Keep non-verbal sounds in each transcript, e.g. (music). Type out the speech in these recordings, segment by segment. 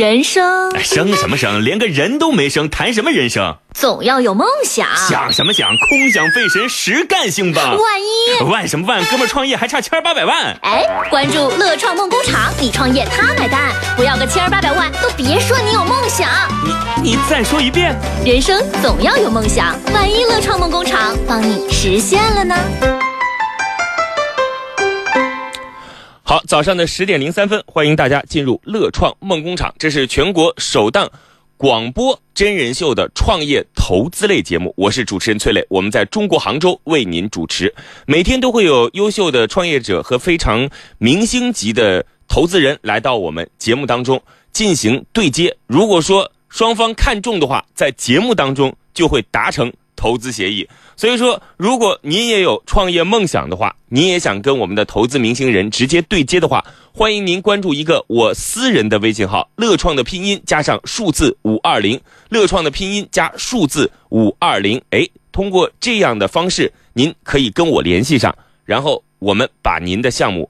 人生生什么生，连个人都没生，谈什么人生？总要有梦想。想什么想，空想费神，实干兴吧。万一万什么万，哥们创业还差千八百万。哎，关注乐创梦工厂，你创业他买单，不要个千八百万，都别说你有梦想。你你再说一遍。人生总要有梦想，万一乐创梦工厂帮你实现了呢？好，早上的十点零三分，欢迎大家进入乐创梦工厂。这是全国首档广播真人秀的创业投资类节目。我是主持人崔磊，我们在中国杭州为您主持。每天都会有优秀的创业者和非常明星级的投资人来到我们节目当中进行对接。如果说双方看中的话，在节目当中就会达成。投资协议，所以说，如果您也有创业梦想的话，您也想跟我们的投资明星人直接对接的话，欢迎您关注一个我私人的微信号“乐创”的拼音加上数字五二零，乐创的拼音加数字五二零。哎，通过这样的方式，您可以跟我联系上，然后我们把您的项目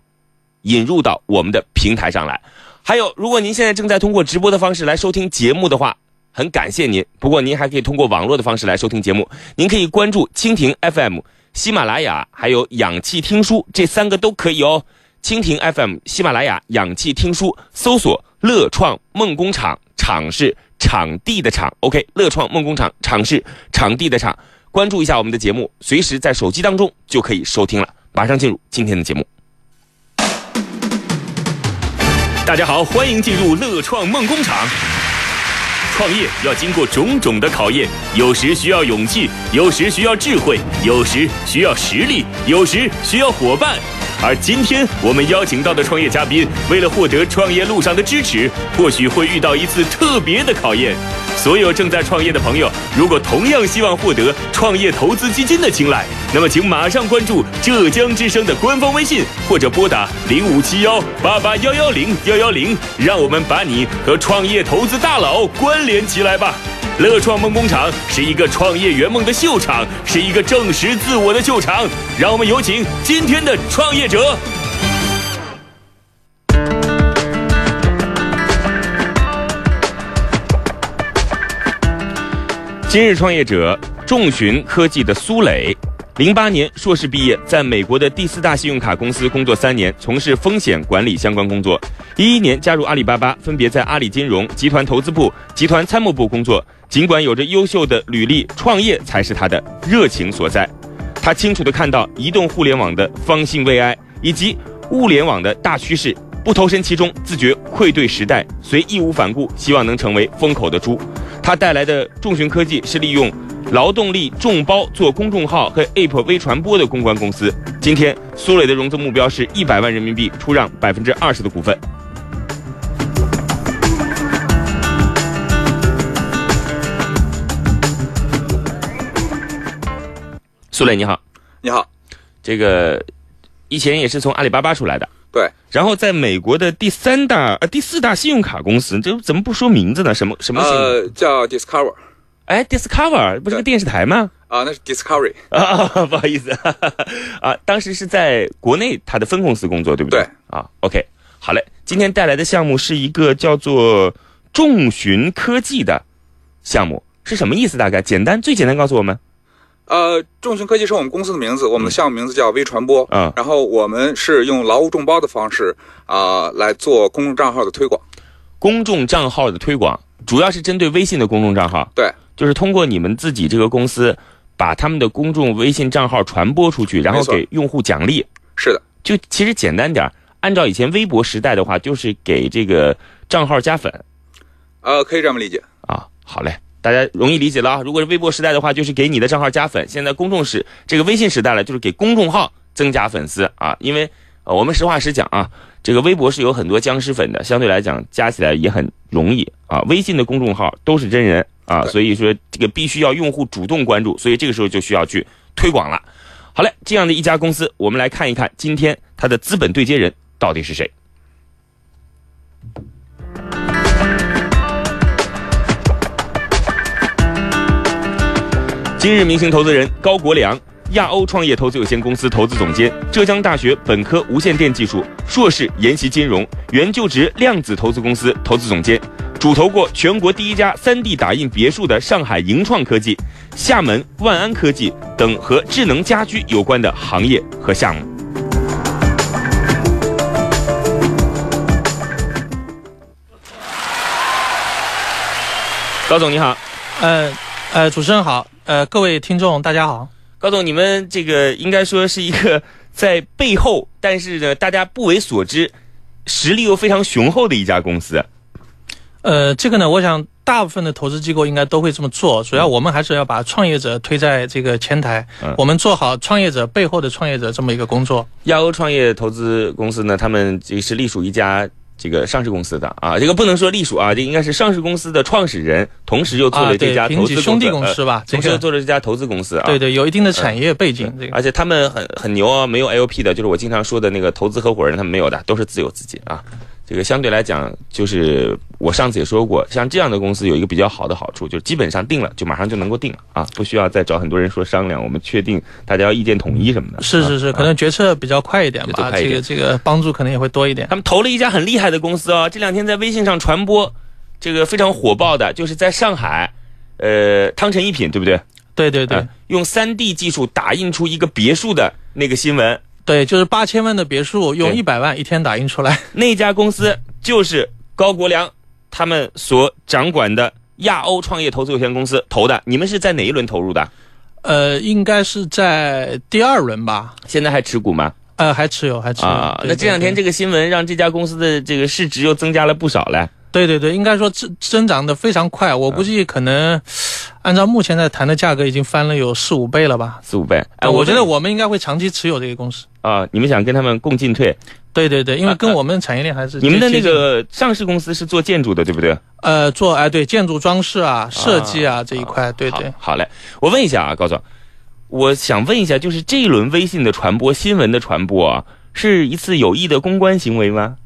引入到我们的平台上来。还有，如果您现在正在通过直播的方式来收听节目的话。很感谢您，不过您还可以通过网络的方式来收听节目。您可以关注蜻蜓 FM、喜马拉雅，还有氧气听书，这三个都可以哦。蜻蜓 FM、喜马拉雅、氧气听书，搜索“乐创梦工厂”，场是场地的场。OK，乐创梦工厂，场是场地的场。关注一下我们的节目，随时在手机当中就可以收听了。马上进入今天的节目。大家好，欢迎进入乐创梦工厂。创业要经过种种的考验，有时需要勇气，有时需要智慧，有时需要实力，有时需要伙伴。而今天我们邀请到的创业嘉宾，为了获得创业路上的支持，或许会遇到一次特别的考验。所有正在创业的朋友，如果同样希望获得创业投资基金的青睐，那么请马上关注浙江之声的官方微信，或者拨打零五七幺八八幺幺零幺幺零，让我们把你和创业投资大佬关联起来吧。乐创梦工厂是一个创业圆梦的秀场，是一个证实自我的秀场。让我们有请今天的创业者。今日创业者众寻科技的苏磊，零八年硕士毕业，在美国的第四大信用卡公司工作三年，从事风险管理相关工作。一一年加入阿里巴巴，分别在阿里金融集团投资部、集团参谋部工作。尽管有着优秀的履历，创业才是他的热情所在。他清楚地看到移动互联网的方兴未艾以及物联网的大趋势。不投身其中，自觉愧对时代，虽义无反顾，希望能成为风口的猪。他带来的众寻科技是利用劳动力众包做公众号和 App 微传播的公关公司。今天，苏磊的融资目标是一百万人民币，出让百分之二十的股份。苏磊，你好，你好，这个以前也是从阿里巴巴出来的。对，然后在美国的第三大呃第四大信用卡公司，这怎么不说名字呢？什么什么？呃，叫 Discover。哎，Discover 不是个电视台吗？啊，那是 Discovery 啊，(laughs) 不好意思啊，当时是在国内他的分公司工作，对不对？对啊，OK，好嘞，今天带来的项目是一个叫做众寻科技的项目，是什么意思？大概简单，最简单告诉我们。呃，众寻科技是我们公司的名字，我们的项目名字叫微传播。嗯，然后我们是用劳务众包的方式啊来做公众账号的推广。公众账号的推广主要是针对微信的公众账号。对，就是通过你们自己这个公司，把他们的公众微信账号传播出去，然后给用户奖励。是的，就其实简单点按照以前微博时代的话，就是给这个账号加粉。呃，可以这么理解啊。好嘞。大家容易理解了啊！如果是微博时代的话，就是给你的账号加粉；现在公众时这个微信时代了，就是给公众号增加粉丝啊。因为呃，我们实话实讲啊，这个微博是有很多僵尸粉的，相对来讲加起来也很容易啊。微信的公众号都是真人啊，所以说这个必须要用户主动关注，所以这个时候就需要去推广了。好嘞，这样的一家公司，我们来看一看今天它的资本对接人到底是谁。今日明星投资人高国良，亚欧创业投资有限公司投资总监，浙江大学本科无线电技术，硕士研习金融，原就职量子投资公司投资总监，主投过全国第一家 3D 打印别墅的上海盈创科技、厦门万安科技等和智能家居有关的行业和项目。高总你好，呃呃，主持人好，呃，各位听众大家好。高总，你们这个应该说是一个在背后，但是呢，大家不为所知，实力又非常雄厚的一家公司。呃，这个呢，我想大部分的投资机构应该都会这么做。主要我们还是要把创业者推在这个前台，嗯我们做好创业者背后的创业者这么一个工作。亚欧创业投资公司呢，他们也是隶属一家这个上市公司的啊，这个不能说隶属啊，这应该是上市公司的创始人，同时又做了这家投资啊兄弟公司吧，呃同时做了这家投资公司啊。对对，有一定的产业背景。这个而且他们很很牛啊，没有 LP 的，就是我经常说的那个投资合伙人，他们没有的，都是自有资金啊。这个相对来讲，就是我上次也说过，像这样的公司有一个比较好的好处，就是基本上定了就马上就能够定了啊，不需要再找很多人说商量，我们确定大家要意见统一什么的。啊是是是，可能决策比较快一点吧，这个这个帮助可能也会多一点。他们投了一家很厉害的公司哦，这两天在微信上传播，这个非常火爆的，就是在上海，呃，汤臣一品对不对？对对对呃用三 D 技术打印出一个别墅的那个新闻，对，就是八千万的别墅用对一百万一天打印出来。(laughs) 那家公司就是高国良他们所掌管的亚欧创业投资有限公司投的。你们是在哪一轮投入的？呃，应该是在第二轮吧。现在还持股吗？呃，还持有，还持有。啊，对那这两天这个新闻让这家公司的这个市值又增加了不少嘞。对对对，应该说增增长的非常快，我估计可能按照目前在谈的价格，已经翻了有四五倍了吧。四五倍，哎，我觉得我们应该会长期持有这个公司。啊，你们想跟他们共进退？对对对，因为啊跟我们产业链还是你们的那个上市公司是做建筑的，对不对？呃做哎对建筑装饰啊设计啊这一块，对好对。好嘞，我问一下啊，高总，我想问一下，就是这一轮微信的传播、新闻的传播啊，是一次有意的公关行为吗？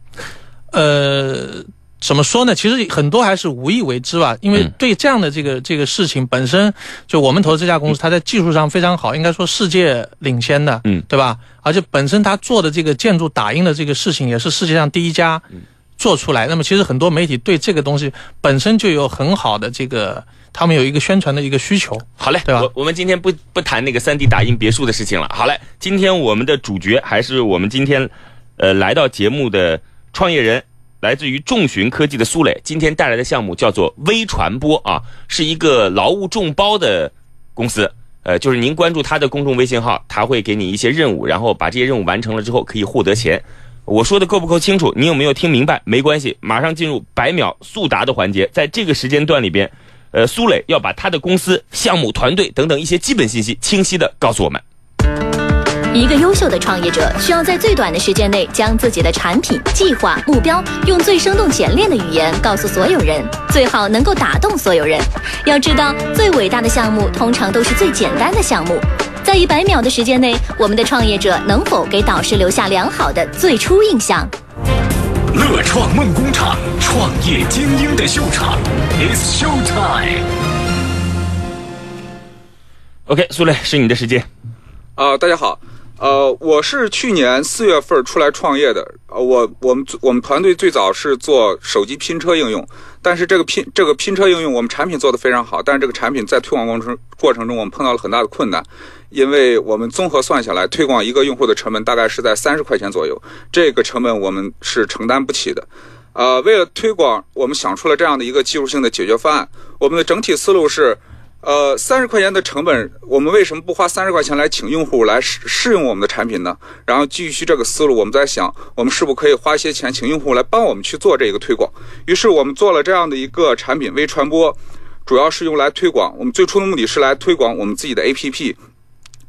呃，怎么说呢？其实很多还是无意为之吧，因为嗯对这样的这个这个事情本身，就我们投的这家公司，它在技术上非常好，应该说世界领先的，嗯，对吧？而且本身它做的这个建筑打印的这个事情，也是世界上第一家做出来。那么其实很多媒体对这个东西本身就有很好的这个，他们有一个宣传的一个需求。好嘞，对吧我我们今天不不谈那个三 D 打印别墅的事情了。好嘞，今天我们的主角还是我们今天，呃，来到节目的创业人，来自于众寻科技的苏磊。今天带来的项目叫做微传播啊，是一个劳务众包的公司。呃，就是您关注他的公众微信号，他会给你一些任务，然后把这些任务完成了之后可以获得钱。我说的够不够清楚？你有没有听明白？没关系，马上进入百秒速答的环节，在这个时间段里边，呃，苏磊要把他的公司、项目、团队等等一些基本信息清晰的告诉我们。一个优秀的创业者需要在最短的时间内将自己的产品、计划、目标用最生动简练的语言告诉所有人，最好能够打动所有人。要知道，最伟大的项目通常都是最简单的项目。在一百秒的时间内，我们的创业者能否给导师留下良好的最初印象？乐创梦工厂，创业精英的秀场，It's Show Time。OK，苏磊是你的时间。啊、大家好，呃，我是去年四月份出来创业的。呃，我我们我们团队最早是做手机拼车应用，但是这个拼这个拼车应用，我们产品做得非常好，但是这个产品在推广过程过程中，我们碰到了很大的困难，因为我们综合算下来，推广一个用户的成本大概是在三十块钱左右，这个成本我们是承担不起的。呃，为了推广，我们想出了这样的一个技术性的解决方案。我们的整体思路是，呃，三十块钱的成本，我们为什么不花三十块钱来请用户来试试用我们的产品呢？然后继续这个思路，我们在想，我们是不是可以花一些钱请用户来帮我们去做这个推广？于是我们做了这样的一个产品微传播，主要是用来推广。我们最初的目的是来推广我们自己的 APP。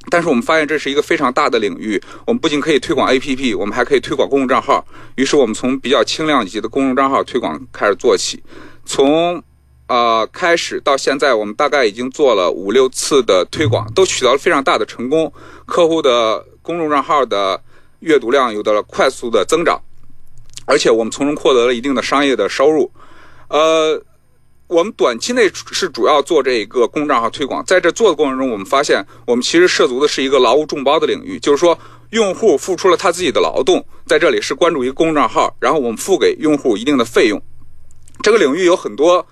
但是我们发现这是一个非常大的领域，我们不仅可以推广 APP，我们还可以推广公众账号。于是我们从比较轻量级的公众账号推广开始做起，从呃开始到现在，我们大概已经做了五六次的推广，都取得了非常大的成功，客户的公众账号的阅读量有了快速的增长，而且我们从中获得了一定的商业的收入。呃，我们短期内是主要做这一个公众账号推广，在这做的过程中，我们发现我们其实涉足的是一个劳务众包的领域，就是说用户付出了他自己的劳动，在这里是关注一个公众账号，然后我们付给用户一定的费用。这个领域有很多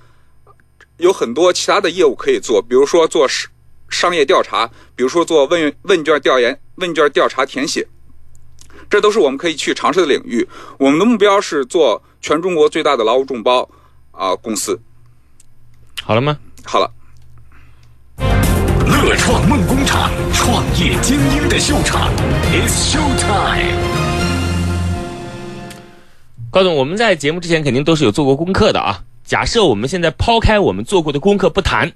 有很多其他的业务可以做，比如说做商商业调查，比如说做问问卷调研、问卷调查填写，这都是我们可以去尝试的领域。我们的目标是做全中国最大的劳务众包啊、公司。好了吗？好了，乐创梦工厂，创业精英的秀场，It's Show Time。高总，我们在节目之前肯定都是有做过功课的啊。假设我们现在抛开我们做过的功课不谈，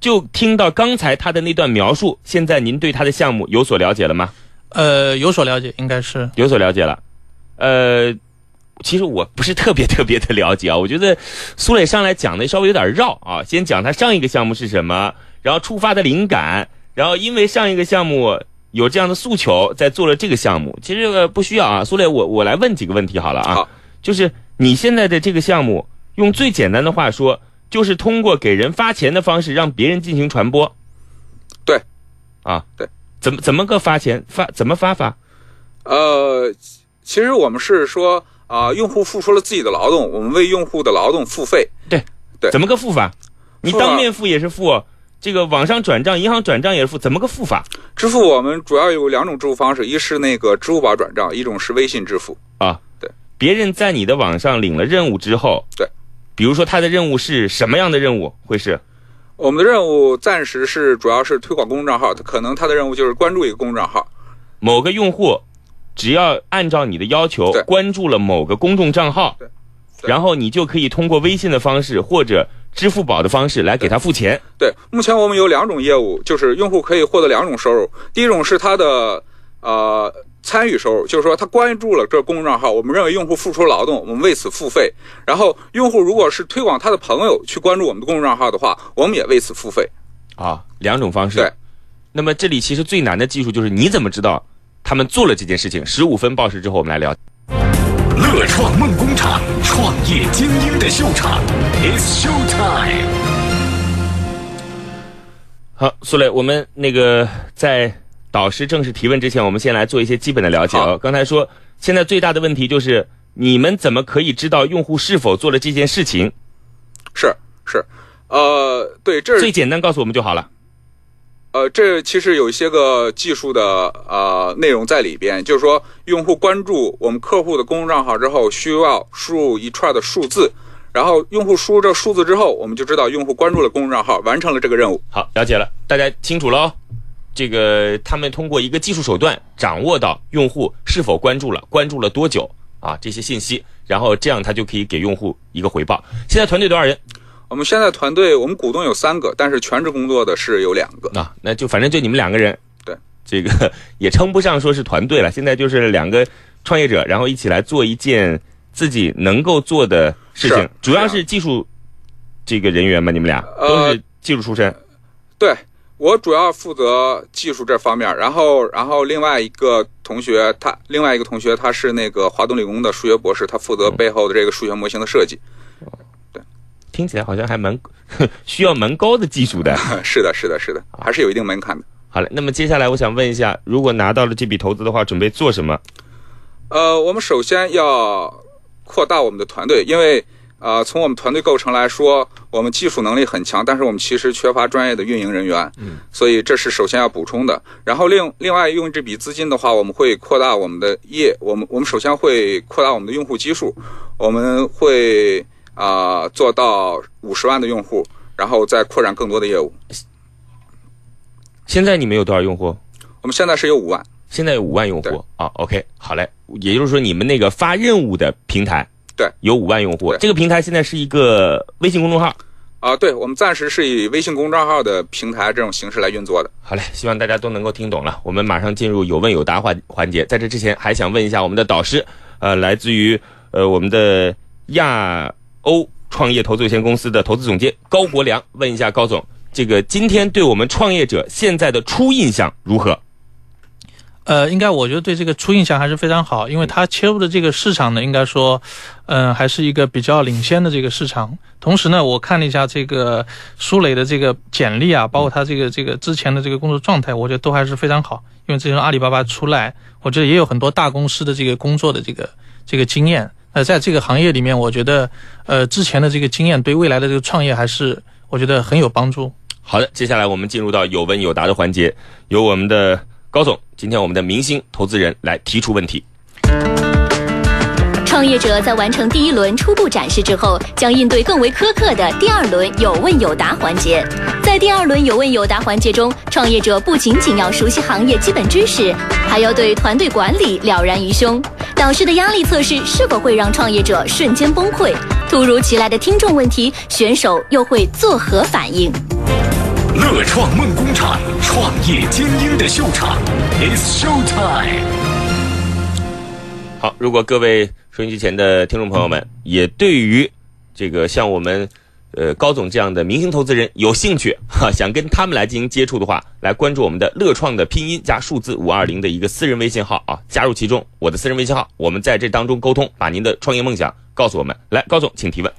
就听到刚才他的那段描述，现在您对他的项目有所了解了吗？呃，有所了解，应该是有所了解了。呃，其实我不是特别特别的了解啊，我觉得苏磊上来讲的稍微有点绕啊。先讲他上一个项目是什么，然后触发的灵感，然后因为上一个项目有这样的诉求，在做了这个项目。其实这个不需要啊，苏磊，我我来问几个问题好了啊。好就是你现在的这个项目，用最简单的话说，就是通过给人发钱的方式让别人进行传播。对，啊，对，怎么怎么个发钱发怎么发法？呃，其实我们是说啊、用户付出了自己的劳动，我们为用户的劳动付费。对对怎么个付法？你当面付也是付，这个网上转账、银行转账也是付，怎么个付法支付我们主要有两种支付方式，一是那个支付宝转账，一种是微信支付。啊？对，别人在你的网上领了任务之后，对，比如说他的任务是什么样的任务？会是我们的任务暂时是主要是推广公众账号，可能他的任务就是关注一个公众账号。某个用户只要按照你的要求关注了某个公众账号然后你就可以通过微信的方式或者支付宝的方式来给他付钱。对，目前我们有两种业务，就是用户可以获得两种收入。第一种是他的呃参与收入，就是说他关注了这个公众账号，我们认为用户付出劳动，我们为此付费。然后用户如果是推广他的朋友去关注我们的公众账号的话，我们也为此付费。啊，两种方式。对。那么这里其实最难的技术就是你怎么知道他们做了这件事情？十五分报时之后，我们来聊。乐创梦工厂，创业精英的秀场，It's Show Time。好，苏磊，我们那个在导师正式提问之前，我们先来做一些基本的了解哦。刚才说，现在最大的问题就是你们怎么可以知道用户是否做了这件事情？是是，呃，对，这最简单告诉我们就好了。呃，这其实有一些个技术的呃内容在里边，就是说，用户关注我们客户的公众账号之后，需要输入一串的数字，然后用户输入这数字之后，我们就知道用户关注了公众账号，完成了这个任务。好，了解了，大家清楚了哦。这个他们通过一个技术手段掌握到用户是否关注了，关注了多久啊这些信息，然后这样他就可以给用户一个回报。现在团队多少人？我们现在团队，我们股东有三个，但是全职工作的是有两个。啊，那就反正就你们两个人，对，这个也称不上说是团队了，现在就是两个创业者，然后一起来做一件自己能够做的事情，主要是是技术这个人员嘛？你们俩呃都是技术出身，对我主要负责技术这方面，然后然后另外一个同学他另外一个同学他是那个华东理工的数学博士，他负责背后的这个数学模型的设计。对听起来好像还蛮 (laughs) 需要蛮高的技术的。是的，是的，是的，还是有一定门槛的。好嘞，那么接下来我想问一下，如果拿到了这笔投资的话，准备做什么？呃，我们首先要扩大我们的团队，因为呃，从我们团队构成来说，我们技术能力很强，但是我们其实缺乏专业的运营人员，嗯，所以这是首先要补充的。然后另另外用这笔资金的话，我们会扩大我们的业，我们我们首先会扩大我们的用户基数，我们会啊、呃做到五十万的用户，然后再扩展更多的业务。现在你们有多少用户？我们现在是有五万，现在有五万用户啊。OK，好嘞，也就是说你们那个发任务的平台，对，有五万用户。这个平台现在是一个微信公众号。啊、对，我们暂时是以微信公众号的平台这种形式来运作的。好嘞，希望大家都能够听懂了。我们马上进入有问有答环环节。在这之前，还想问一下我们的导师，呃，来自于呃我们的亚欧创业投资有限公司的投资总监高国良，问一下高总，这个今天对我们创业者现在的初印象如何？呃，应该我觉得对这个初印象还是非常好，因为它切入的这个市场呢，应该说，嗯、还是一个比较领先的这个市场。同时呢，我看了一下这个苏磊的这个简历啊，包括他这个这个之前的这个工作状态，我觉得都还是非常好。因为之前阿里巴巴出来，我觉得也有很多大公司的这个工作的这个这个经验。呃，在这个行业里面，我觉得呃之前的这个经验对未来的这个创业还是我觉得很有帮助。好的，接下来我们进入到有问有答的环节，由我们的高总，今天我们的明星投资人来提出问题。创业者在完成第一轮初步展示之后，将应对更为苛刻的第二轮有问有答环节。在第二轮有问有答环节中，创业者不仅仅要熟悉行业基本知识，还要对团队管理了然于胸。导师的压力测试是否会让创业者瞬间崩溃？突如其来的听众问题，选手又会作何反应？乐创梦工厂，创业精英的秀场，It's Show Time。好，如果各位收音机前的听众朋友们也对于这个像我们呃高总这样的明星投资人有兴趣 (laughs) 哈，想跟他们来进行接触的话，来关注我们的乐创的拼音加数字五二零的一个私人微信号啊，加入其中，我的私人微信号，我们在这当中沟通，把您的创业梦想告诉我们。来，高总，请提问。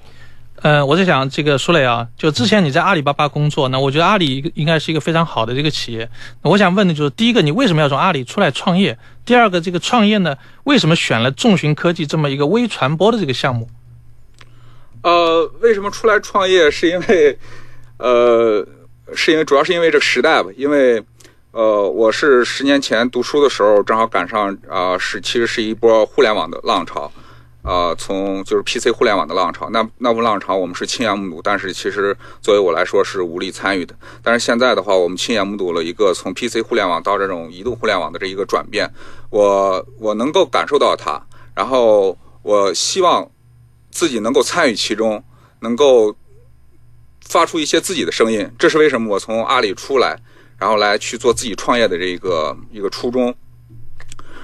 呃，我在想这个舒磊啊，就之前你在阿里巴巴工作，那我觉得阿里应该是一个非常好的这个企业。我想问的就是，第一个，你为什么要从阿里出来创业？第二个，这个创业呢，为什么选了众寻科技这么一个微传播的这个项目？呃，为什么出来创业？是因为，呃，是因为主要是因为这个时代吧。因为，呃，我是十年前读书的时候，正好赶上啊、是其实是一波互联网的浪潮。啊，从就是 PC 互联网的浪潮，那那波浪潮我们是亲眼目睹，但是其实作为我来说是无力参与的。但是现在的话，我们亲眼目睹了一个从 PC 互联网到这种移动互联网的这一个转变，我我能够感受到它，然后我希望自己能够参与其中，能够发出一些自己的声音。这是为什么我从阿里出来，然后来去做自己创业的这一个一个初衷。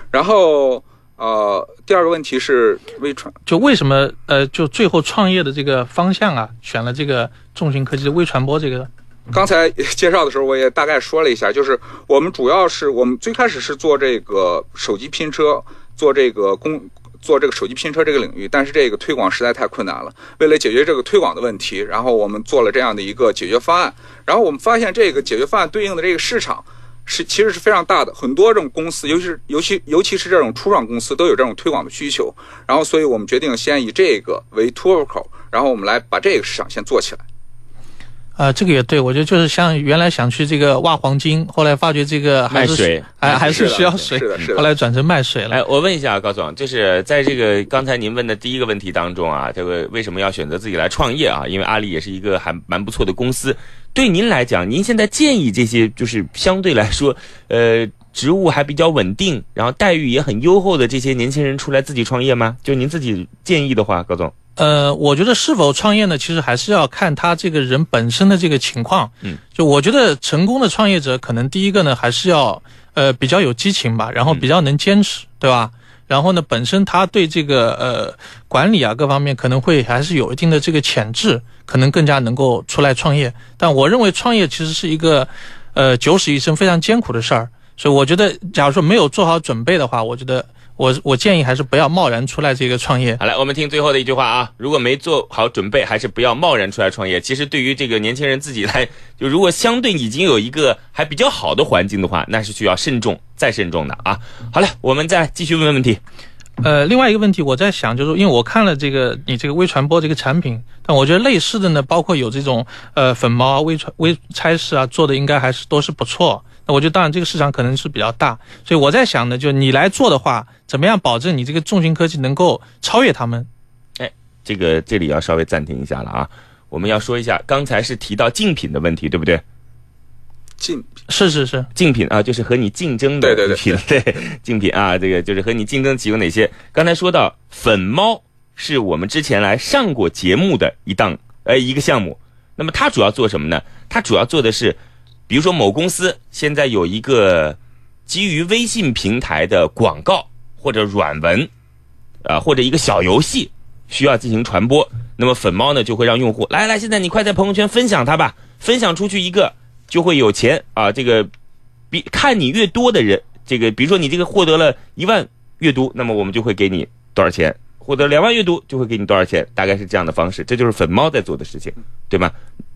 然后呃，第二个问题是微传。就为什么呃，就最后创业的这个方向啊，选了这个众寻科技的微传播这个？刚才 (laughs) 介绍的时候，我也大概说了一下，就是我们主要是我们最开始是做这个手机拼车，做这个公做这个手机拼车这个领域，但是这个推广实在太困难了。为了解决这个推广的问题，然后我们做了这样的一个解决方案，然后我们发现这个解决方案对应的这个市场是其实是非常大的，很多这种公司，尤其是尤其尤其是这种初创公司都有这种推广的需求，然后所以我们决定先以这个为突破口，然后我们来把这个市场先做起来。啊，这个也对，我觉得就是像原来想去这个挖黄金，后来发觉这个还是卖水哎还是需要水是的是，的后来转成卖水了。哎，我问一下高总，就是在这个刚才您问的第一个问题当中啊，这个为什么要选择自己来创业啊？因为阿里也是一个还蛮不错的公司。对您来讲，您现在建议这些就是相对来说，呃，职务还比较稳定，然后待遇也很优厚的这些年轻人出来自己创业吗？就您自己建议的话，高总，呃，我觉得是否创业呢，其实还是要看他这个人本身的这个情况。嗯，就我觉得成功的创业者，可能第一个呢，还是要呃比较有激情吧，然后比较能坚持，对吧？然后呢，本身他对这个呃管理啊各方面可能会还是有一定的这个潜质，可能更加能够出来创业。但我认为创业其实是一个呃九死一生非常艰苦的事儿，所以我觉得，假如说没有做好准备的话，我觉得我我建议还是不要贸然出来这个创业。好了，我们听最后的一句话啊，如果没做好准备，还是不要贸然出来创业。其实对于这个年轻人自己来，(laughs) 就如果相对已经有一个还比较好的环境的话，那是需要慎重再慎重的啊。好了，我们再继续问问问题。呃，另外一个问题，我在想，就是因为我看了这个你这个微传播这个产品，但我觉得类似的呢，包括有这种呃粉毛啊、微传微差事啊，做的应该还是都是不错。那我觉得当然这个市场可能是比较大，所以我在想呢，就你来做的话，怎么样保证你这个重型科技能够超越他们？哎这个这里要稍微暂停一下了啊，我们要说一下，刚才是提到竞品的问题，对不对？竞是是是，竞品啊，就是和你竞争的对对品，对 (laughs) 竞品啊，这个就是和你竞争企有哪些？刚才说到粉猫是我们之前来上过节目的一档呃一个项目，那么它主要做什么呢？它主要做的是，比如说某公司现在有一个基于微信平台的广告或者软文，啊、或者一个小游戏需要进行传播，那么粉猫呢就会让用户来来，现在你快在朋友圈分享它吧，分享出去一个就会有钱啊，这个比看你越多的人，这个比如说你这个获得了一万阅读，那么我们就会给你多少钱；获得两万阅读就会给你多少钱，大概是这样的方式。这就是粉猫在做的事情，对吗？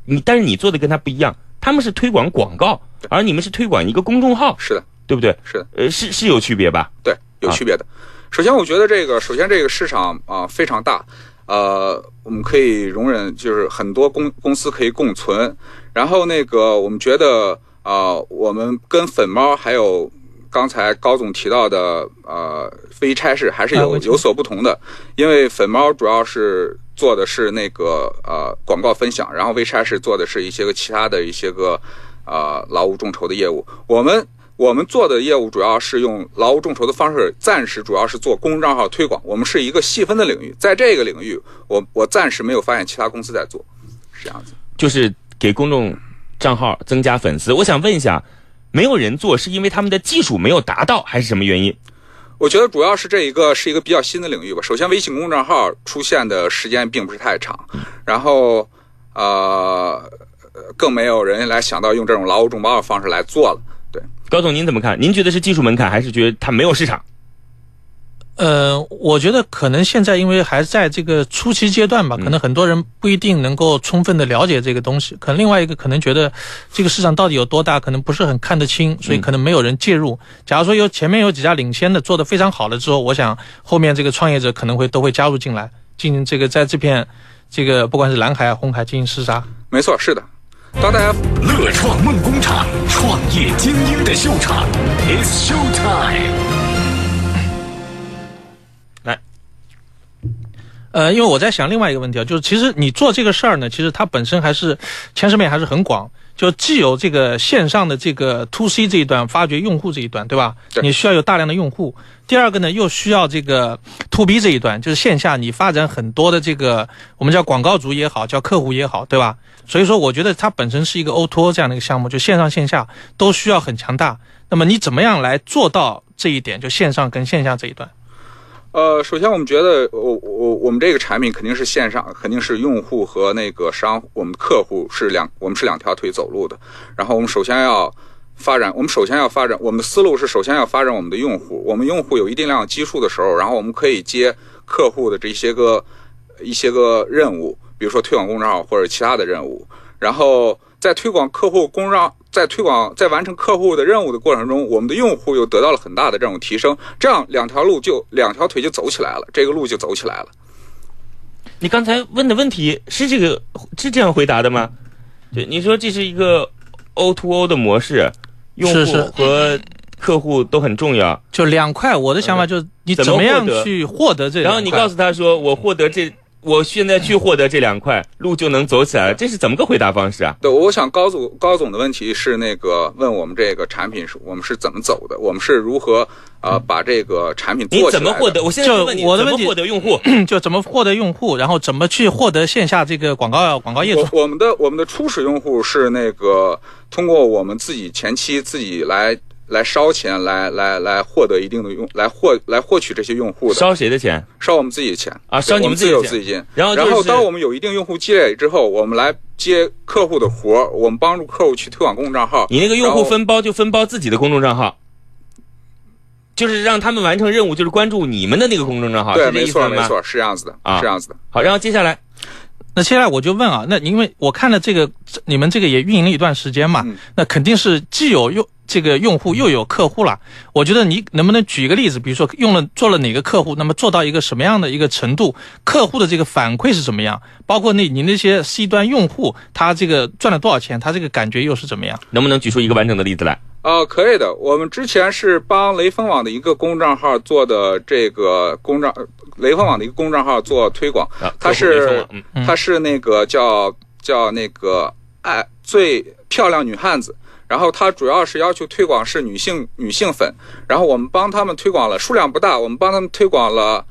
你但是你做的跟他不一样，他们是推广广告，而你们是推广一个公众号。是的，对不对？是的，呃，是是有区别吧？对，有区别的。首先，我觉得这个，首先这个市场啊、非常大，呃，我们可以容忍，就是很多公公司可以共存。然后那个，我们觉得啊、我们跟粉猫还有刚才高总提到的呃非差事还是有有所不同的，因为粉猫主要是做的是那个呃广告分享，然后微差事做的是一些个其他的一些个呃劳务众筹的业务。我们我们做的业务主要是用劳务众筹的方式，暂时主要是做公众账号推广。我们是一个细分的领域，在这个领域，我我暂时没有发现其他公司在做，是这样子。就是给公众账号增加粉丝。我想问一下，没有人做是因为他们的技术没有达到，还是什么原因？我觉得主要是这一个是一个比较新的领域吧。首先，微信公众账号出现的时间并不是太长，然后呃，更没有人来想到用这种劳务众包的方式来做了。对，高总您怎么看？您觉得是技术门槛，还是觉得它没有市场？呃，我觉得可能现在因为还在这个初期阶段吧，可能很多人不一定能够充分的了解这个东西。可能另外一个可能觉得这个市场到底有多大，可能不是很看得清，所以可能没有人介入。假如说有前面有几家领先的做得非常好了之后，我想后面这个创业者可能会都会加入进来，进行这个在这片这个不管是蓝海啊红海进行厮杀。没错，是的。当大家乐创梦工厂，创业精英的秀场，It's Show Time。呃，因为我在想另外一个问题啊，就是其实你做这个事儿呢，其实它本身还是牵涉面还是很广，就既有这个线上的这个 to C 这一段，发掘用户这一段，对吧？对你需要有大量的用户。第二个呢，又需要这个 to B 这一段，就是线下你发展很多的这个我们叫广告主也好，叫客户也好，对吧？所以说，我觉得它本身是一个 O to O 这样的一个项目，就线上线下都需要很强大。那么你怎么样来做到这一点？就线上跟线下这一段？呃，首先我们觉得，我我我们这个产品肯定是线上，肯定是用户和那个商，我们客户是两，我们是两条腿走路的。然后我们首先要发展，我们首先要发展，我们的思路是首先要发展我们的用户。我们用户有一定量基数的时候，然后我们可以接客户的这些个一些个任务，比如说推广公众号或者其他的任务。然后在推广客户公让，在推广在完成客户的任务的过程中，我们的用户又得到了很大的这种提升，这样两条路就两条腿就走起来了，这个路就走起来了。你刚才问的问题是这个是这样回答的吗？对，你说这是一个 O to O 的模式，用户和客户都很重要。就两块，我的想法就是你怎怎么样去获得这？然后你告诉他说，我获得这，我现在去获得这两块，路就能走起来。这是怎么个回答方式啊？对，我想高总高总的问题是那个问我们这个产品是我们是怎么走的，我们是如何呃把这个产品你做起来的怎么获得？我现在就问你，怎么就我的问题获得用户？就怎么获得用户，(coughs) 然后怎么去获得线下这个广告广告业主？我我们的我们的初始用户是那个通过我们自己前期自己来来烧钱来来来获得一定的用来获来获取这些用户的，烧谁的钱？烧我们自己的钱啊烧你们自己的钱有自己金。然后就是然后当我们有一定用户积累之后，我们来接客户的活儿，我们帮助客户去推广公众账号。你那个用户分包就分包自己的公众账号，就是让他们完成任务，就是关注你们的那个公众账号，对，没？错没错，是这样子的，啊是这样子的。好，然后接下来那接下来我就问啊，那因为我看了这个你们这个也运营了一段时间嘛，嗯那肯定是既有用这个用户又有客户了。我觉得你能不能举一个例子，比如说用了做了哪个客户，那么做到一个什么样的一个程度，客户的这个反馈是怎么样，包括那你那些 C 端用户他这个赚了多少钱，他这个感觉又是怎么样？能不能举出一个完整的例子来？哦，可以的。我们之前是帮雷锋网的一个公众账号做的这个公账，雷锋网的一个公众账号做推广，啊，它客户没错是他嗯，嗯它是那个叫叫那个爱最漂亮女汉子。然后它主要是要求推广是女性女性粉，然后我们帮他们推广了，数量不大，我们帮他们推广了，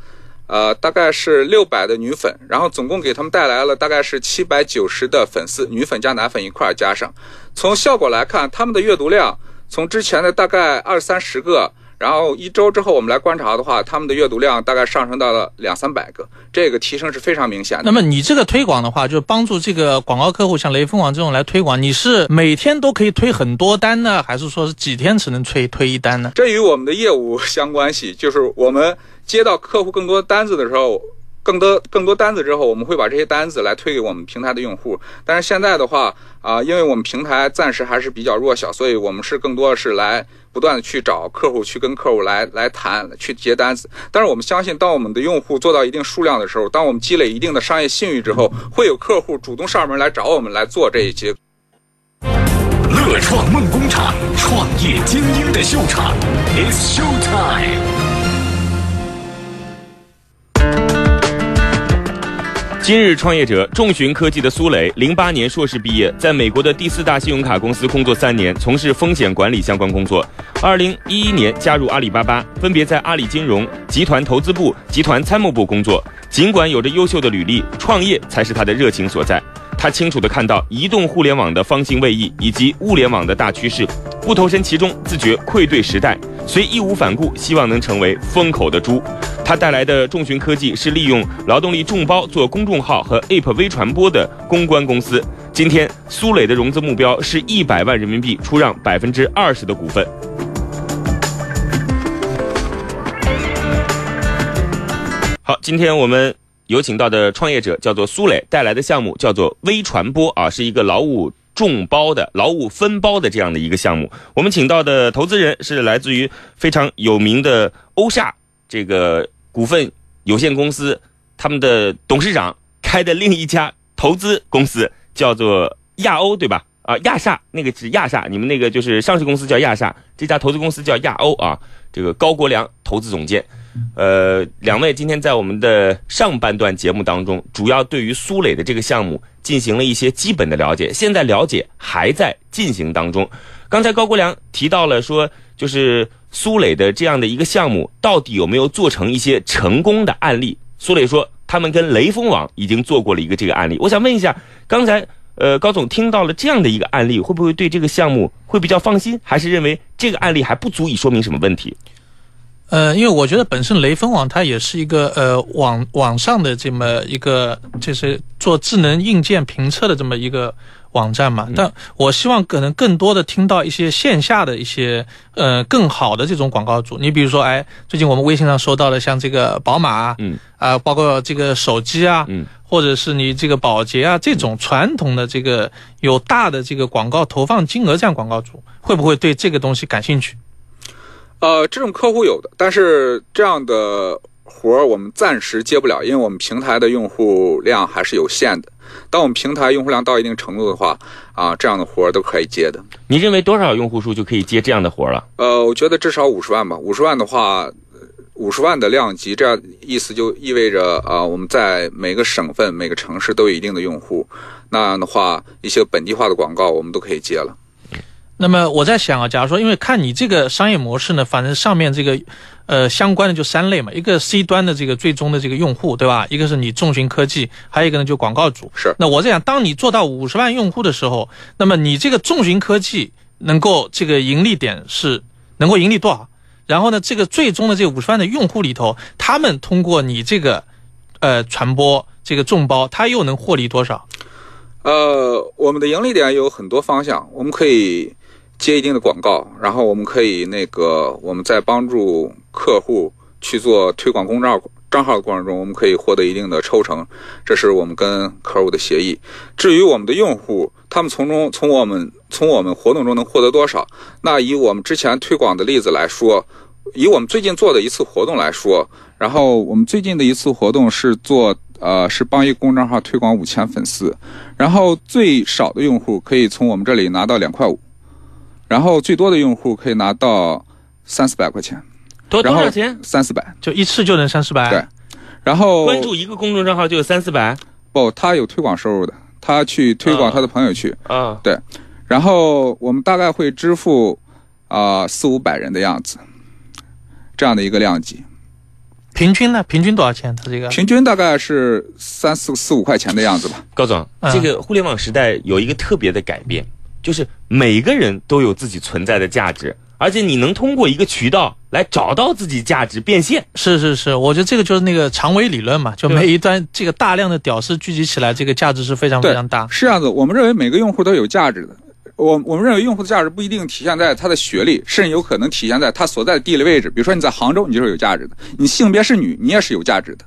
呃，大概是六百的女粉，然后总共给他们带来了大概是七百九十的粉丝，女粉加男粉一块儿加上。从效果来看，他们的阅读量从之前的大概二三十个，然后一周之后我们来观察的话，他们的阅读量大概上升到了两三百个，这个提升是非常明显的。那么你这个推广的话，就是帮助这个广告客户，像雷锋网这种来推广，你是每天都可以推很多单呢，还是说是几天只能推推一单呢？这与我们的业务相关系，就是我们接到客户更多单子的时候，更多更多单子之后，我们会把这些单子来推给我们平台的用户。但是现在的话啊、因为我们平台暂时还是比较弱小，所以我们是更多的是来不断的去找客户，去跟客户来来谈，去接单子。但是我们相信，当我们的用户做到一定数量的时候，当我们积累一定的商业信誉之后，会有客户主动上门来找我们来做这一些乐创梦工厂，创业精英的秀场，It's Show Time。今日创业者众寻科技的苏磊，零八年硕士毕业，在美国的第四大信用卡公司工作三年，从事风险管理相关工作。二零一一年加入阿里巴巴，分别在阿里金融、集团投资部、集团参谋部工作。尽管有着优秀的履历，创业才是他的热情所在。他清楚地看到移动互联网的方兴未艾以及物联网的大趋势，不投身其中，自觉愧对时代，虽义无反顾，希望能成为风口的猪。他带来的众寻科技是利用劳动力众包做公众号和 App 微传播的公关公司。今天，苏磊的融资目标是一百万人民币，出让百分之二十的股份。好，今天我们有请到的创业者叫做苏磊，带来的项目叫做微传播啊，是一个劳务众包的劳务分包的这样的一个项目。我们请到的投资人是来自于非常有名的欧煞这个股份有限公司，他们的董事长开的另一家投资公司叫做亚欧，对吧？啊，亚厦那个是亚厦，你们那个就是上市公司叫亚厦，这家投资公司叫亚欧啊。这个高国良投资总监，呃，两位今天在我们的上半段节目当中，主要对于苏磊的这个项目进行了一些基本的了解，现在了解还在进行当中。刚才高国良提到了说，就是苏磊的这样的一个项目，到底有没有做成一些成功的案例？苏磊说，他们跟雷锋网已经做过了一个这个案例。我想问一下，刚才呃高总听到了这样的一个案例，会不会对这个项目会比较放心，还是认为这个案例还不足以说明什么问题？呃，因为我觉得本身雷锋网它也是一个呃网网上的这么一个，就是做智能硬件评测的这么一个网站嘛。但我希望可能更多的听到一些线下的一些呃更好的这种广告主。你比如说，哎，最近我们微信上收到的像这个宝马啊，嗯啊、包括这个手机啊，嗯或者是你这个保洁啊这种传统的这个有大的这个广告投放金额这样广告主，会不会对这个东西感兴趣？呃，这种客户有的，但是这样的活儿我们暂时接不了，因为我们平台的用户量还是有限的。当我们平台用户量到一定程度的话，啊，这样的活儿都可以接的。你认为多少用户数就可以接这样的活儿了？呃，我觉得至少五十万吧。五十万的话，五十万的量级，这样意思就意味着啊、我们在每个省份、每个城市都有一定的用户。那样的话，一些本地化的广告我们都可以接了。那么我在想啊，假如说，因为看你这个商业模式呢，反正上面这个，呃，相关的就三类嘛，一个 C 端的这个最终的这个用户，对吧？一个是你众寻科技，还有一个呢就广告主。是那我在想，当你做到五十万用户的时候，那么你这个众寻科技能够这个盈利点是能够盈利多少？然后呢，这个最终的这五十万的用户里头，他们通过你这个呃传播这个众包，他又能获利多少？呃，我们的盈利点有很多方向，我们可以接一定的广告，然后我们可以那个我们在帮助客户去做推广公众号账号的过程中，我们可以获得一定的抽成，这是我们跟客户的协议。至于我们的用户，他们从中从我们从我们活动中能获得多少，那以我们之前推广的例子来说，以我们最近做的一次活动来说，然后我们最近的一次活动是做呃是帮一个公众号推广五千粉丝，然后最少的用户可以从我们这里拿到两块五，然后最多的用户可以拿到三四百块钱，多多少钱？三四百，就一次就能三四百？对然后关注一个公众账号就有三四百不，他有推广收入的，他去推广他的朋友去，啊！对然后我们大概会支付啊四五百人的样子，这样的一个量级，平均呢？平均多少钱？他这个平均大概是三四四五块钱的样子吧。高总，嗯这个互联网时代有一个特别的改变，就是每个人都有自己存在的价值，而且你能通过一个渠道来找到自己价值变现。是是是，我觉得这个就是那个长尾理论嘛，就每一端这个大量的屌丝聚集起来，这个价值是非常非常大。是这样子，我们认为每个用户都有价值的。我我们认为用户的价值不一定体现在他的学历，甚至有可能体现在他所在的地理位置。比如说你在杭州，你就是有价值的；你性别是女，你也是有价值的。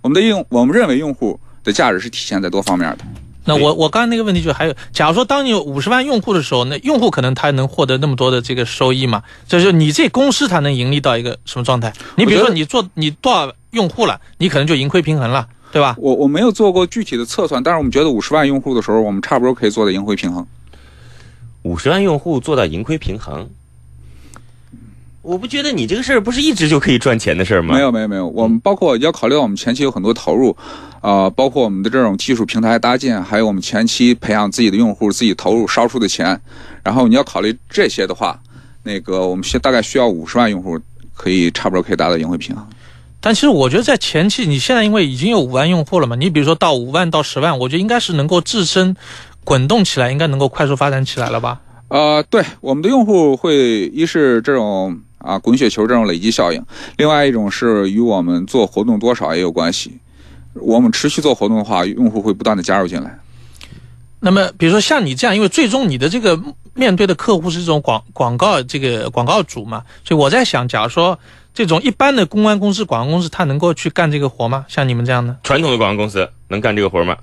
我们的用我们认为用户的价值是体现在多方面的。那我我刚才那个问题就还有，假如说当你有五十万用户的时候，那用户可能他能获得那么多的这个收益嘛？就是你这公司才能盈利到一个什么状态？你比如说你做你多少用户了，你可能就盈亏平衡了，对吧？我我没有做过具体的测算，但是我们觉得五十万用户的时候，我们差不多可以做到盈亏平衡。五十万用户做到盈亏平衡，我不觉得你这个事儿不是一直就可以赚钱的事儿吗？没有没有没有，我们包括要考虑到我们前期有很多投入，呃，包括我们的这种技术平台搭建，还有我们前期培养自己的用户，自己投入烧出的钱，然后你要考虑这些的话，那个我们需大概需要五十万用户，可以差不多可以达到盈亏平衡。但其实我觉得在前期，你现在因为已经有五万用户了嘛，你比如说到五万到十万，我觉得应该是能够自身滚动起来，应该能够快速发展起来了吧？呃，对，我们的用户会一是这种啊滚雪球这种累积效应，另外一种是与我们做活动多少也有关系。我们持续做活动的话，用户会不断的加入进来。那么，比如说像你这样，因为最终你的这个面对的客户是这种广广告这个广告主嘛，所以我在想，假如说这种一般的公关公司、广告公司，他能够去干这个活吗？像你们这样的？传统的广告公司能干这个活吗？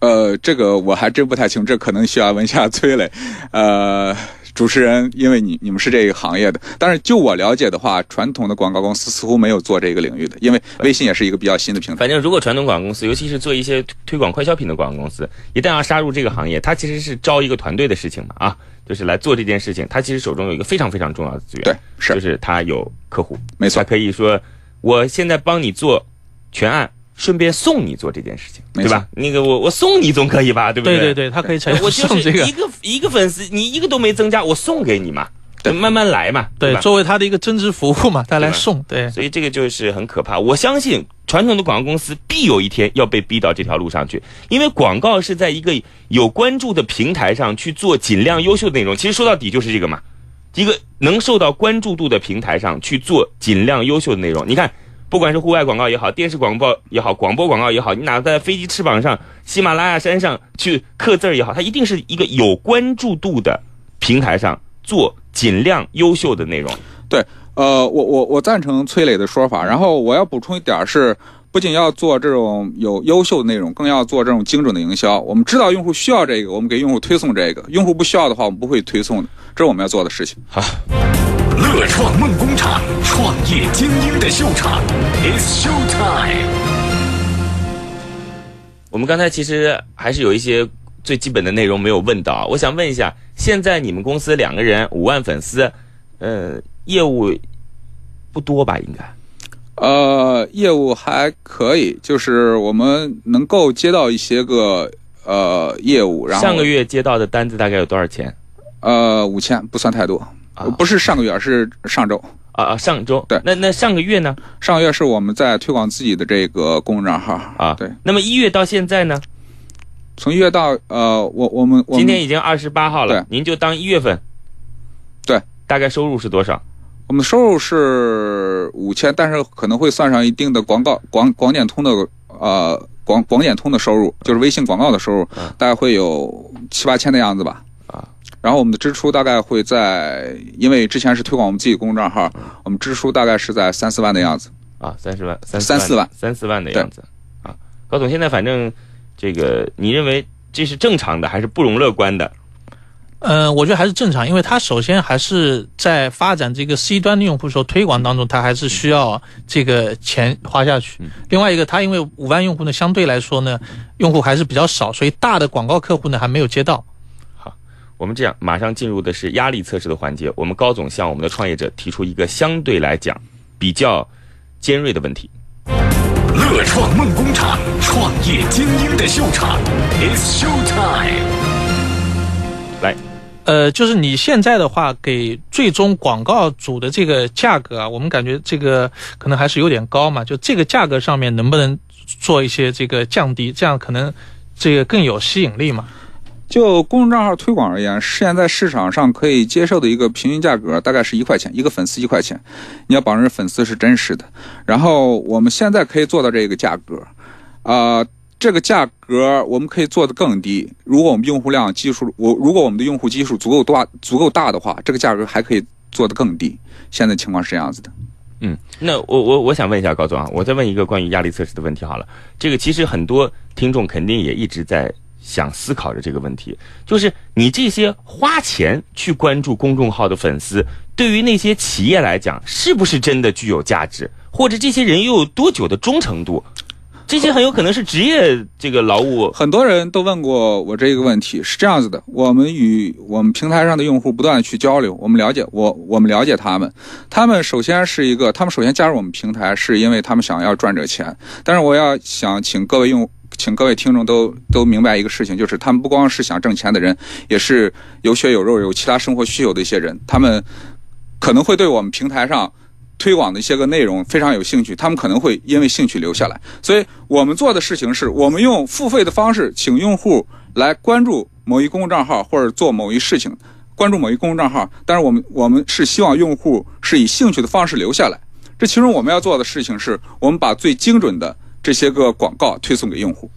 呃，这个我还真不太清，这可能需要问一下 (laughs) 崔磊。呃，主持人，因为你你们是这个行业的，但是就我了解的话，传统的广告公司似乎没有做这个领域的，因为微信也是一个比较新的平台。反正如果传统广告公司，尤其是做一些推广快消品的广告公司，一旦要杀入这个行业，它其实是招一个团队的事情嘛啊，就是来做这件事情。它其实手中有一个非常非常重要的资源，对，是就是它有客户，没错它可以说我现在帮你做全案，顺便送你做这件事情，对吧？那个我我送你总可以吧，对不对对对对，他可以采我就是一。个一个粉丝，你一个都没增加，我送给你嘛，对慢慢来嘛，对，吧？作为他的一个增值服务嘛，他来送。对，所以这个就是很可怕。我相信传统的广告公司必有一天要被逼到这条路上去，因为广告是在一个有关注的平台上去做尽量优秀的内容。其实说到底就是这个嘛，一个能受到关注度的平台上去做尽量优秀的内容。你看，不管是户外广告也好，电视广告也好，广播广告也好，你哪怕在飞机翅膀上、喜马拉雅山上去刻字儿也好，它一定是一个有关注度的平台上做尽量优秀的内容。对，呃，我我我赞成崔磊的说法，然后我要补充一点是，不仅要做这种有优秀的内容，更要做这种精准的营销。我们知道用户需要这个，我们给用户推送这个；用户不需要的话，我们不会推送的。这是我们要做的事情。乐创梦工厂，创业精英的秀场，It's Show Time。我们刚才其实还是有一些最基本的内容没有问到啊，我想问一下，现在你们公司两个人五万粉丝，呃，业务不多吧？应该呃，业务还可以，就是我们能够接到一些个呃业务，然后上个月接到的单子大概有多少钱？呃五千不算太多，啊不是上个月，而是上周。啊啊，上周对那那上个月呢？上个月是我们在推广自己的这个公众账号啊，对，那么一月到现在呢？从一月到呃，我我们我们今天已经二十八号了对，您就当一月份，对，大概收入是多少？我们的收入是五千，但是可能会算上一定的广告广广点通的呃广广点通的收入，就是微信广告的收入，嗯大概会有七八千的样子吧。啊，然后我们的支出大概会在，因为之前是推广我们自己公众账号，我们支出大概是在三四万的样子。啊，三十万，三三四万三四万的样子啊。高总，现在反正这个，你认为这是正常的还是不容乐观的？嗯，我觉得还是正常，因为它首先还是在发展这个 C 端的用户时候推广当中，它还是需要这个钱花下去。另外一个，它因为五万用户呢，相对来说呢，用户还是比较少，所以大的广告客户呢还没有接到。我们这样，马上进入的是压力测试的环节。我们高总向我们的创业者提出一个相对来讲比较尖锐的问题。乐创梦工厂，创业精英的秀场，It's Show Time。来，呃，就是你现在的话，给最终广告主的这个价格啊，我们感觉这个可能还是有点高嘛。就这个价格上面能不能做一些这个降低，这样可能这个更有吸引力嘛？就公众账号推广而言，现在市场上可以接受的一个平均价格大概是一块钱，一个粉丝一块钱。你要保证粉丝是真实的。然后我们现在可以做到这个价格，啊、这个价格我们可以做得更低。如果我们用户量基数，我如果我们的用户基数足够大、足够大的话，这个价格还可以做得更低。现在情况是这样子的。嗯，那我我我想问一下高总啊，我再问一个关于压力测试的问题好了。这个其实很多听众肯定也一直在想思考着这个问题，就是你这些花钱去关注公众号的粉丝，对于那些企业来讲，是不是真的具有价值？或者这些人又有多久的忠诚度？这些很有可能是职业这个劳务。很多人都问过我这个问题，是这样子的：我们与我们平台上的用户不断的去交流，我们了解我，我们了解他们。他们首先是一个，他们首先加入我们平台，是因为他们想要赚这钱。但是我要想请各位用，请各位听众都都明白一个事情，就是他们不光是想挣钱的人，也是有血有肉、有其他生活需求的一些人。他们可能会对我们平台上。推广的一些个内容非常有兴趣，他们可能会因为兴趣留下来。所以我们做的事情是，我们用付费的方式，请用户来关注某一公众账号或者做某一事情，关注某一公众账号。但是我们我们是希望用户是以兴趣的方式留下来。这其中我们要做的事情是，我们把最精准的这些个广告推送给用户。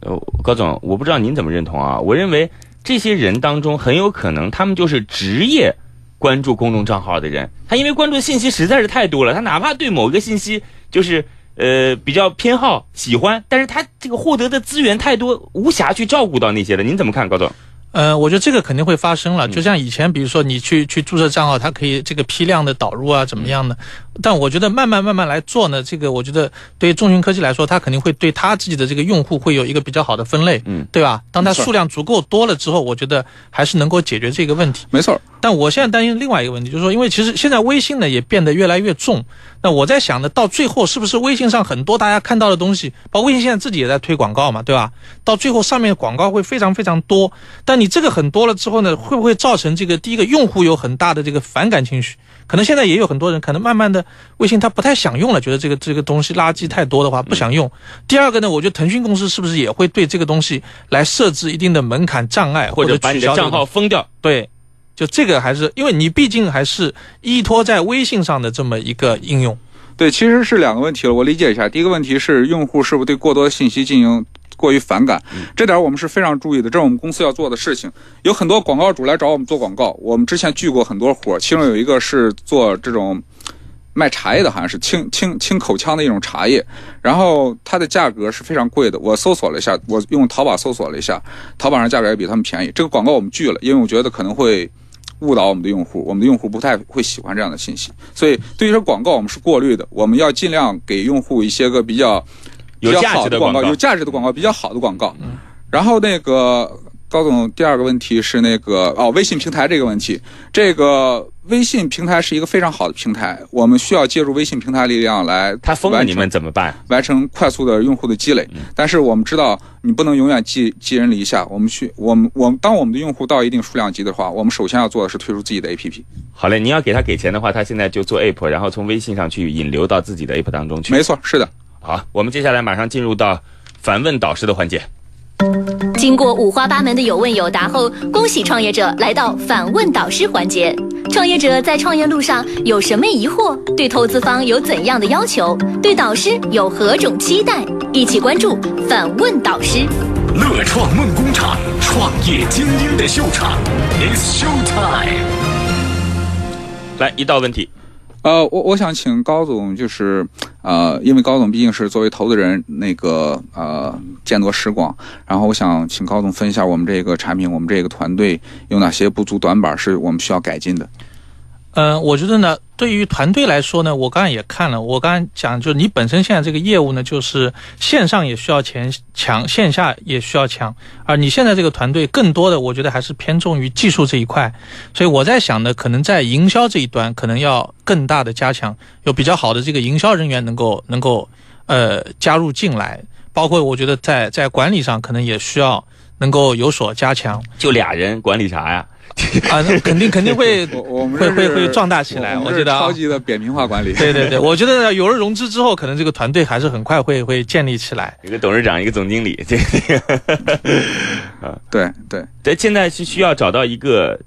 呃，高总，我不知道您怎么认同啊？我认为这些人当中很有可能他们就是职业。关注公众账号的人，他因为关注的信息实在是太多了，他哪怕对某一个信息就是呃比较偏好喜欢，但是他这个获得的资源太多，无暇去照顾到那些了。您怎么看，高总？呃，我觉得这个肯定会发生了。就像以前，比如说你去去注册账号，它可以这个批量的导入啊，怎么样的？但我觉得慢慢慢慢来做呢，这个我觉得对于中讯科技来说，它肯定会对它自己的这个用户会有一个比较好的分类，嗯，对吧？当它数量足够多了之后，我觉得还是能够解决这个问题。没错。但我现在担心另外一个问题，就是说，因为其实现在微信呢也变得越来越重。那我在想呢，到最后是不是微信上很多大家看到的东西，包括微信现在自己也在推广告嘛，对吧？到最后上面广告会非常非常多。但你这个很多了之后呢，会不会造成这个第一个用户有很大的这个反感情绪？可能现在也有很多人可能慢慢的微信他不太想用了，觉得这个这个东西垃圾太多的话不想用。第二个呢，我觉得腾讯公司是不是也会对这个东西来设置一定的门槛障碍，或者把你的账号封掉？对。就这个还是因为你毕竟还是依托在微信上的这么一个应用，对，其实是两个问题了。我理解一下，第一个问题是用户是不是对过多的信息进行过于反感？这点我们是非常注意的，这是我们公司要做的事情。有很多广告主来找我们做广告，我们之前聚过很多活，其中有一个是做这种卖茶叶的，好像是清清清口腔的一种茶叶，然后它的价格是非常贵的。我搜索了一下，我用淘宝搜索了一下，淘宝上价格也比他们便宜。这个广告我们拒了，因为我觉得可能会。误导我们的用户，我们的用户不太会喜欢这样的信息，所以对于这广告我们是过滤的，我们要尽量给用户一些个比较有价值的广告，有价值的广告，比较好的广告。然后那个。高总，第二个问题是那个哦，微信平台这个问题。这个微信平台是一个非常好的平台，我们需要借助微信平台力量来。他封了你们怎么办？完成快速的用户的积累。但是我们知道，你不能永远寄寄人篱下。我们需我们我们当我们的用户到一定数量级的话，我们首先要做的是推出自己的 APP。好嘞，你要给他给钱的话，他现在就做 App，然后从微信上去引流到自己的 App 当中去。没错，是的。好，我们接下来马上进入到反问导师的环节。经过五花八门的有问有答后，恭喜创业者来到反问导师环节。创业者在创业路上有什么疑惑？对投资方有怎样的要求？对导师有何种期待？一起关注反问导师。乐创梦工厂，创业精英的秀场，It's Show Time。来一道问题。呃，我我想请高总，就是，呃，因为高总毕竟是作为投资人，那个呃见多识广，然后我想请高总分一下我们这个产品，我们这个团队有哪些不足短板，是我们需要改进的。嗯，我觉得呢，对于团队来说呢，我刚才也看了，我刚才讲，就是你本身现在这个业务呢，就是线上也需要强强，线下也需要强，而你现在这个团队更多的，我觉得还是偏重于技术这一块，所以我在想呢，可能在营销这一端，可能要更大的加强，有比较好的这个营销人员能够能够呃加入进来，包括我觉得在在管理上，可能也需要能够有所加强。就俩人管理啥呀？(laughs) 啊，那肯定肯定会，(laughs) 我们会会会壮大起来。我觉得超级的扁平化管理。对对对，(laughs) 我觉得有了融资之后，可能这个团队还是很快会会建立起来。一个董事长，一个总经理，这个啊，对对对，现在是需要找到一个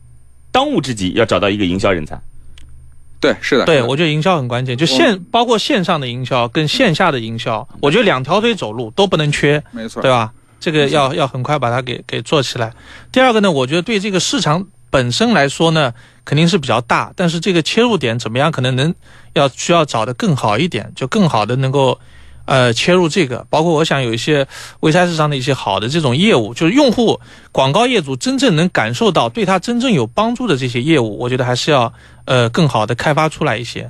当务之急，要找到一个营销人才。对，是的，对我觉得营销很关键，就线包括线上的营销跟线下的营销，我觉得两条腿走路都不能缺，没错，对吧？这个要要很快把它给给做起来。第二个呢，我觉得对这个市场。本身来说呢，肯定是比较大，但是这个切入点怎么样，可能能要需要找的更好一点，就更好的能够。呃，切入这个，包括我想有一些微菜市场的一些好的这种业务，就是用户广告业主真正能感受到对他真正有帮助的这些业务，我觉得还是要呃更好的开发出来一些。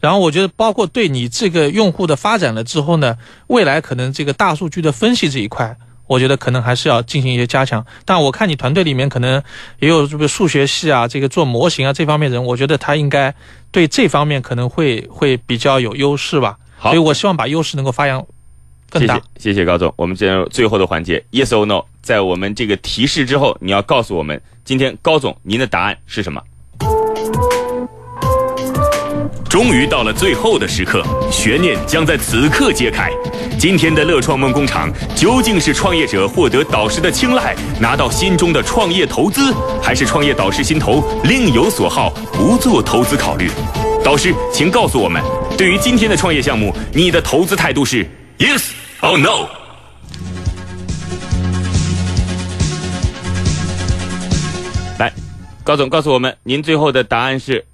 然后我觉得，包括对你这个用户的发展了之后呢，未来可能这个大数据的分析这一块，我觉得可能还是要进行一些加强。但我看你团队里面可能也有这个数学系啊，这个做模型啊这方面人，我觉得他应该对这方面可能会会比较有优势吧。好所以我希望把优势能够发扬更大谢谢。谢谢高总，我们进入最后的环节，yes or no，在我们这个提示之后，你要告诉我们，今天高总您的答案是什么？终于到了最后的时刻，悬念将在此刻揭开。今天的乐创梦工厂究竟是创业者获得导师的青睐，拿到心中的创业投资，还是创业导师心头另有所好，不做投资考虑？导师，请告诉我们，对于今天的创业项目，你的投资态度是 yes or no？来，高总告诉我们，您最后的答案是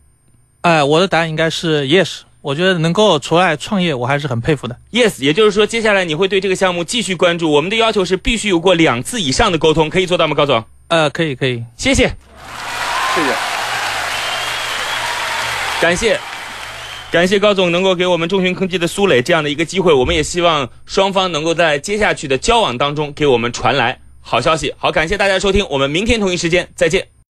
哎，我的答案应该是 yes。我觉得能够出来创业，我还是很佩服的。yes，也就是说，接下来你会对这个项目继续关注。我们的要求是必须有过两次以上的沟通，可以做到吗，高总？呃，可以，可以。谢谢，谢谢。感谢，感谢高总能够给我们中讯科技的苏磊这样的一个机会。我们也希望双方能够在接下去的交往当中给我们传来好消息。好，感谢大家收听，我们明天同一时间再见。